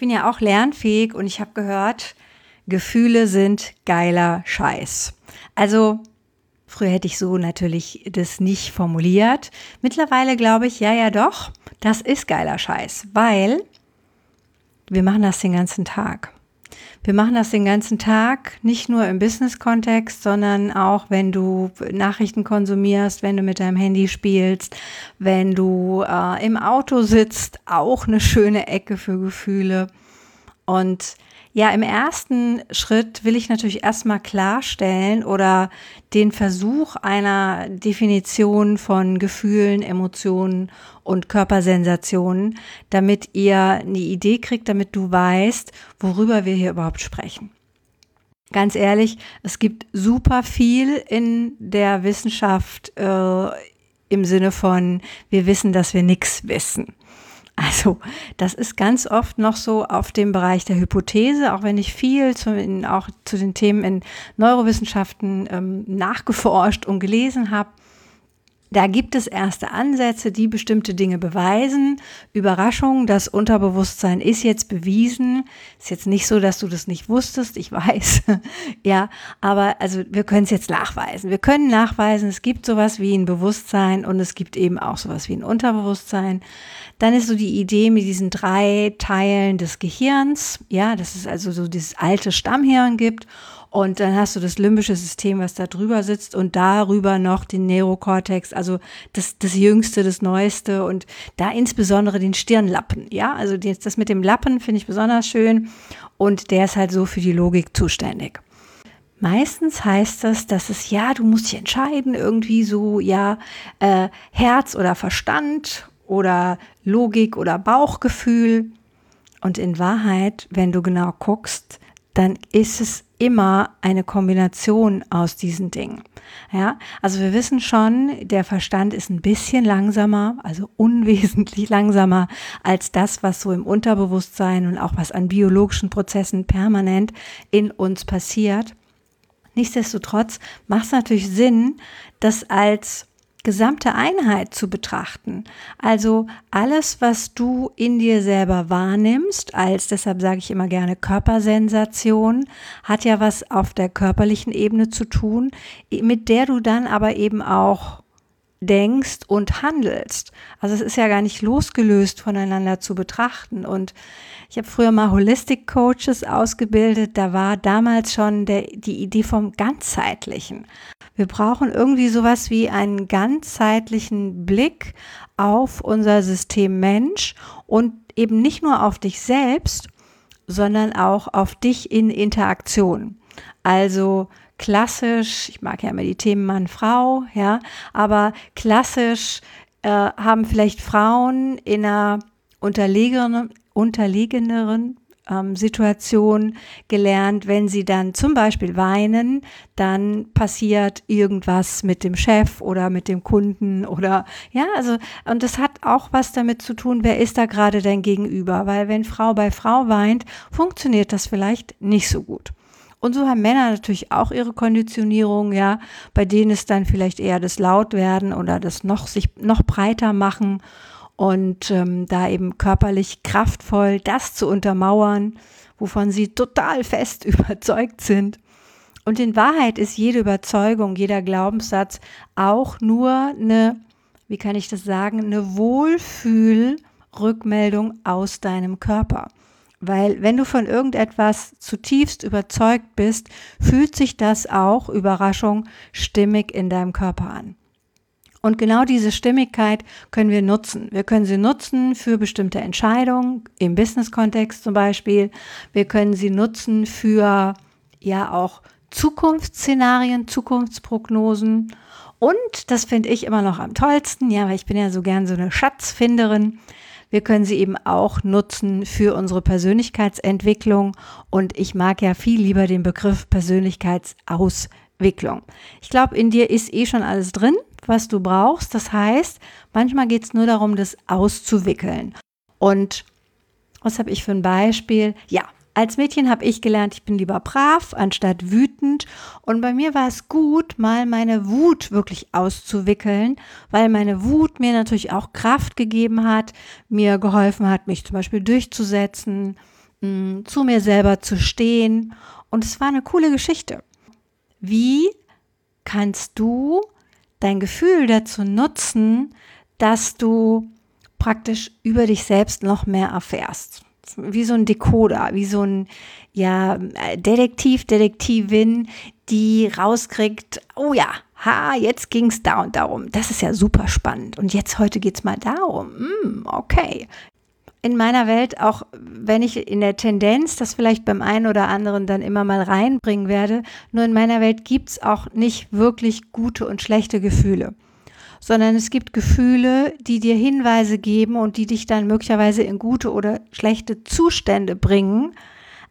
Bin ja auch lernfähig und ich habe gehört, Gefühle sind geiler Scheiß. Also früher hätte ich so natürlich das nicht formuliert. Mittlerweile glaube ich, ja, ja doch, das ist geiler Scheiß, weil wir machen das den ganzen Tag. Wir machen das den ganzen Tag, nicht nur im Business-Kontext, sondern auch, wenn du Nachrichten konsumierst, wenn du mit deinem Handy spielst, wenn du äh, im Auto sitzt, auch eine schöne Ecke für Gefühle. Und ja, im ersten Schritt will ich natürlich erstmal klarstellen oder den Versuch einer Definition von Gefühlen, Emotionen und Körpersensationen, damit ihr eine Idee kriegt, damit du weißt, worüber wir hier überhaupt sprechen. Ganz ehrlich, es gibt super viel in der Wissenschaft äh, im Sinne von, wir wissen, dass wir nichts wissen. Also das ist ganz oft noch so auf dem Bereich der Hypothese, auch wenn ich viel zu, in, auch zu den Themen in Neurowissenschaften ähm, nachgeforscht und gelesen habe. Da gibt es erste Ansätze, die bestimmte Dinge beweisen. Überraschung, das Unterbewusstsein ist jetzt bewiesen. Ist jetzt nicht so, dass du das nicht wusstest, ich weiß. ja, aber also wir können es jetzt nachweisen. Wir können nachweisen, es gibt sowas wie ein Bewusstsein und es gibt eben auch sowas wie ein Unterbewusstsein. Dann ist so die Idee mit diesen drei Teilen des Gehirns. Ja, dass es also so dieses alte Stammhirn gibt und dann hast du das limbische System, was da drüber sitzt und darüber noch den Neurokortex, also das, das Jüngste, das Neueste und da insbesondere den Stirnlappen. Ja, also das mit dem Lappen finde ich besonders schön und der ist halt so für die Logik zuständig. Meistens heißt das, dass es ja, du musst dich entscheiden, irgendwie so, ja, äh, Herz oder Verstand oder Logik oder Bauchgefühl. Und in Wahrheit, wenn du genau guckst, dann ist es immer eine Kombination aus diesen Dingen. Ja, also wir wissen schon, der Verstand ist ein bisschen langsamer, also unwesentlich langsamer als das, was so im Unterbewusstsein und auch was an biologischen Prozessen permanent in uns passiert. Nichtsdestotrotz macht es natürlich Sinn, das als gesamte Einheit zu betrachten. Also alles, was du in dir selber wahrnimmst, als deshalb sage ich immer gerne Körpersensation, hat ja was auf der körperlichen Ebene zu tun, mit der du dann aber eben auch denkst und handelst. Also es ist ja gar nicht losgelöst voneinander zu betrachten. Und ich habe früher mal Holistic Coaches ausgebildet. Da war damals schon der, die Idee vom ganzheitlichen. Wir brauchen irgendwie sowas wie einen ganzheitlichen Blick auf unser System Mensch und eben nicht nur auf dich selbst, sondern auch auf dich in Interaktion. Also klassisch, ich mag ja immer die Themen Mann, Frau, ja, aber klassisch äh, haben vielleicht Frauen in einer unterlegeneren, unterlegeneren ähm, Situation gelernt, wenn sie dann zum Beispiel weinen, dann passiert irgendwas mit dem Chef oder mit dem Kunden oder ja, also und das hat auch was damit zu tun, wer ist da gerade dein Gegenüber, weil wenn Frau bei Frau weint, funktioniert das vielleicht nicht so gut. Und so haben Männer natürlich auch ihre Konditionierung, ja, bei denen ist dann vielleicht eher das Lautwerden oder das noch sich noch breiter machen und ähm, da eben körperlich kraftvoll das zu untermauern, wovon sie total fest überzeugt sind. Und in Wahrheit ist jede Überzeugung, jeder Glaubenssatz auch nur eine, wie kann ich das sagen, eine Wohlfühlrückmeldung aus deinem Körper. Weil wenn du von irgendetwas zutiefst überzeugt bist, fühlt sich das auch, Überraschung, stimmig in deinem Körper an. Und genau diese Stimmigkeit können wir nutzen. Wir können sie nutzen für bestimmte Entscheidungen, im Business-Kontext zum Beispiel. Wir können sie nutzen für ja auch Zukunftsszenarien, Zukunftsprognosen. Und das finde ich immer noch am tollsten, ja, weil ich bin ja so gern so eine Schatzfinderin. Wir können sie eben auch nutzen für unsere Persönlichkeitsentwicklung. Und ich mag ja viel lieber den Begriff Persönlichkeitsauswicklung. Ich glaube, in dir ist eh schon alles drin, was du brauchst. Das heißt, manchmal geht es nur darum, das auszuwickeln. Und was habe ich für ein Beispiel? Ja, als Mädchen habe ich gelernt, ich bin lieber brav anstatt wütend. Und bei mir war es gut, mal meine Wut wirklich auszuwickeln, weil meine Wut mir natürlich auch Kraft gegeben hat, mir geholfen hat, mich zum Beispiel durchzusetzen, mm, zu mir selber zu stehen. Und es war eine coole Geschichte. Wie kannst du dein Gefühl dazu nutzen, dass du praktisch über dich selbst noch mehr erfährst? Wie so ein Decoder, wie so ein ja, Detektiv, Detektivin, die rauskriegt, oh ja, ha, jetzt ging es da und darum. Das ist ja super spannend. Und jetzt heute geht es mal darum. Mm, okay. In meiner Welt, auch wenn ich in der Tendenz das vielleicht beim einen oder anderen dann immer mal reinbringen werde, nur in meiner Welt gibt es auch nicht wirklich gute und schlechte Gefühle sondern es gibt Gefühle, die dir Hinweise geben und die dich dann möglicherweise in gute oder schlechte Zustände bringen.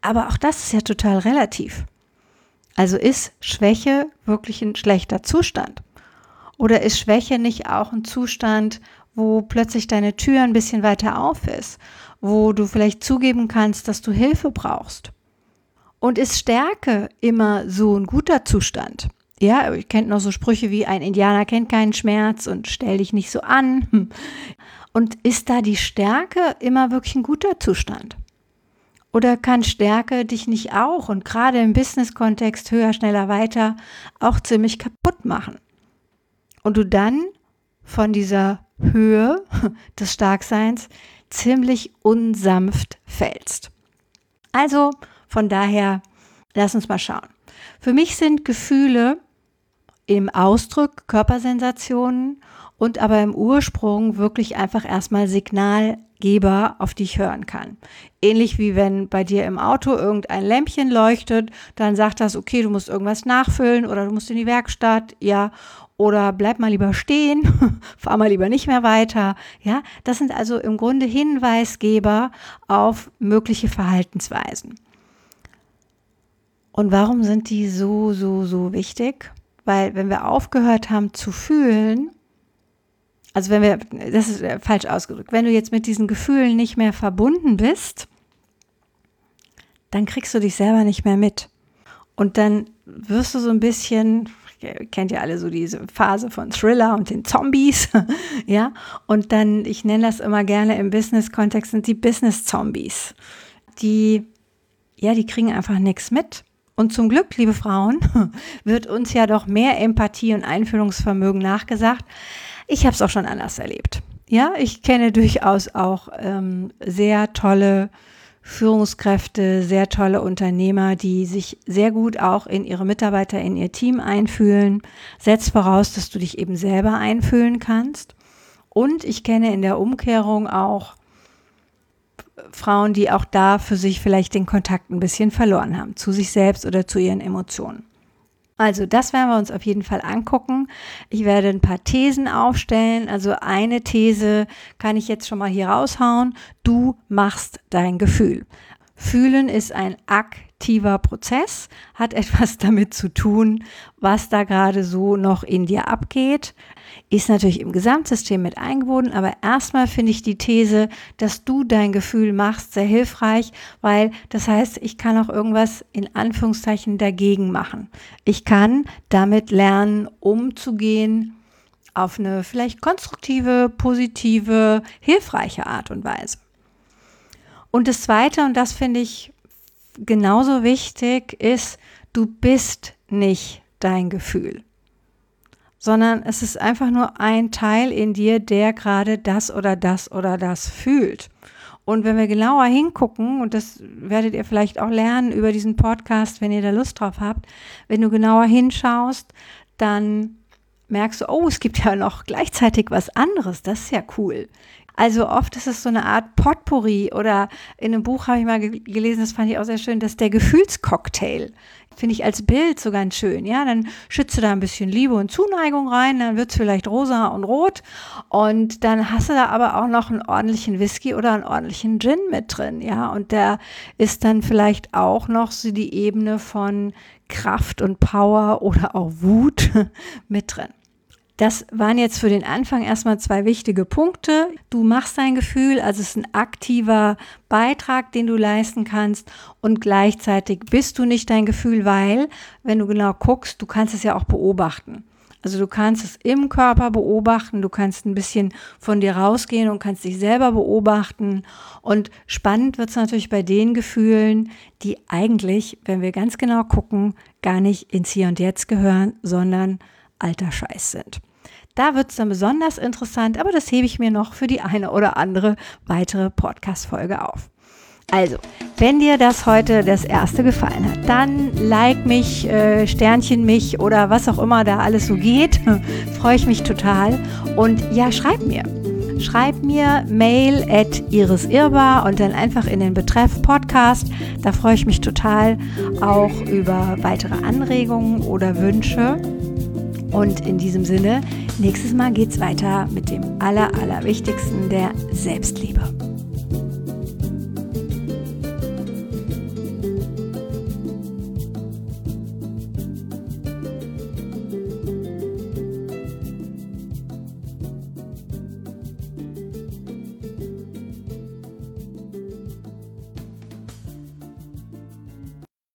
Aber auch das ist ja total relativ. Also ist Schwäche wirklich ein schlechter Zustand? Oder ist Schwäche nicht auch ein Zustand, wo plötzlich deine Tür ein bisschen weiter auf ist, wo du vielleicht zugeben kannst, dass du Hilfe brauchst? Und ist Stärke immer so ein guter Zustand? Ja, ihr kennt noch so Sprüche wie ein Indianer kennt keinen Schmerz und stell dich nicht so an. Und ist da die Stärke immer wirklich ein guter Zustand? Oder kann Stärke dich nicht auch und gerade im Business-Kontext höher, schneller, weiter auch ziemlich kaputt machen? Und du dann von dieser Höhe des Starkseins ziemlich unsanft fällst. Also von daher, lass uns mal schauen. Für mich sind Gefühle im Ausdruck Körpersensationen und aber im Ursprung wirklich einfach erstmal Signalgeber, auf die ich hören kann. Ähnlich wie wenn bei dir im Auto irgendein Lämpchen leuchtet, dann sagt das, okay, du musst irgendwas nachfüllen oder du musst in die Werkstatt, ja, oder bleib mal lieber stehen, fahr mal lieber nicht mehr weiter, ja. Das sind also im Grunde Hinweisgeber auf mögliche Verhaltensweisen. Und warum sind die so, so, so wichtig? Weil wenn wir aufgehört haben zu fühlen, also wenn wir, das ist äh, falsch ausgedrückt, wenn du jetzt mit diesen Gefühlen nicht mehr verbunden bist, dann kriegst du dich selber nicht mehr mit. Und dann wirst du so ein bisschen, kennt ihr alle so diese Phase von Thriller und den Zombies, ja? Und dann, ich nenne das immer gerne im Business-Kontext, sind die Business-Zombies. Die, ja, die kriegen einfach nichts mit. Und zum Glück, liebe Frauen, wird uns ja doch mehr Empathie und Einfühlungsvermögen nachgesagt. Ich habe es auch schon anders erlebt. Ja, ich kenne durchaus auch ähm, sehr tolle Führungskräfte, sehr tolle Unternehmer, die sich sehr gut auch in ihre Mitarbeiter, in ihr Team einfühlen. Setzt voraus, dass du dich eben selber einfühlen kannst. Und ich kenne in der Umkehrung auch Frauen, die auch da für sich vielleicht den Kontakt ein bisschen verloren haben, zu sich selbst oder zu ihren Emotionen. Also das werden wir uns auf jeden Fall angucken. Ich werde ein paar Thesen aufstellen. Also eine These kann ich jetzt schon mal hier raushauen. Du machst dein Gefühl. Fühlen ist ein aktiver Prozess, hat etwas damit zu tun, was da gerade so noch in dir abgeht ist natürlich im Gesamtsystem mit eingebunden, aber erstmal finde ich die These, dass du dein Gefühl machst, sehr hilfreich, weil das heißt, ich kann auch irgendwas in Anführungszeichen dagegen machen. Ich kann damit lernen, umzugehen auf eine vielleicht konstruktive, positive, hilfreiche Art und Weise. Und das Zweite, und das finde ich genauso wichtig, ist, du bist nicht dein Gefühl sondern es ist einfach nur ein Teil in dir, der gerade das oder das oder das fühlt. Und wenn wir genauer hingucken, und das werdet ihr vielleicht auch lernen über diesen Podcast, wenn ihr da Lust drauf habt, wenn du genauer hinschaust, dann merkst du, oh, es gibt ja noch gleichzeitig was anderes. Das ist ja cool. Also oft ist es so eine Art Potpourri oder in einem Buch habe ich mal gelesen, das fand ich auch sehr schön, dass der Gefühlscocktail finde ich als Bild so ganz schön. Ja, dann schütze da ein bisschen Liebe und Zuneigung rein, dann wird es vielleicht rosa und rot. Und dann hast du da aber auch noch einen ordentlichen Whisky oder einen ordentlichen Gin mit drin. Ja, und der ist dann vielleicht auch noch so die Ebene von Kraft und Power oder auch Wut mit drin. Das waren jetzt für den Anfang erstmal zwei wichtige Punkte. Du machst dein Gefühl, also es ist ein aktiver Beitrag, den du leisten kannst und gleichzeitig bist du nicht dein Gefühl, weil, wenn du genau guckst, du kannst es ja auch beobachten. Also du kannst es im Körper beobachten, du kannst ein bisschen von dir rausgehen und kannst dich selber beobachten. Und spannend wird es natürlich bei den Gefühlen, die eigentlich, wenn wir ganz genau gucken, gar nicht ins Hier und Jetzt gehören, sondern alter Scheiß sind. Da wird es dann besonders interessant, aber das hebe ich mir noch für die eine oder andere weitere Podcast-Folge auf. Also, wenn dir das heute das erste gefallen hat, dann like mich, äh, Sternchen mich oder was auch immer da alles so geht. Freue ich mich total. Und ja, schreib mir. Schreib mir mail at irisirbar und dann einfach in den Betreff Podcast. Da freue ich mich total auch über weitere Anregungen oder Wünsche. Und in diesem Sinne, nächstes Mal geht es weiter mit dem Aller, Allerwichtigsten, der Selbstliebe.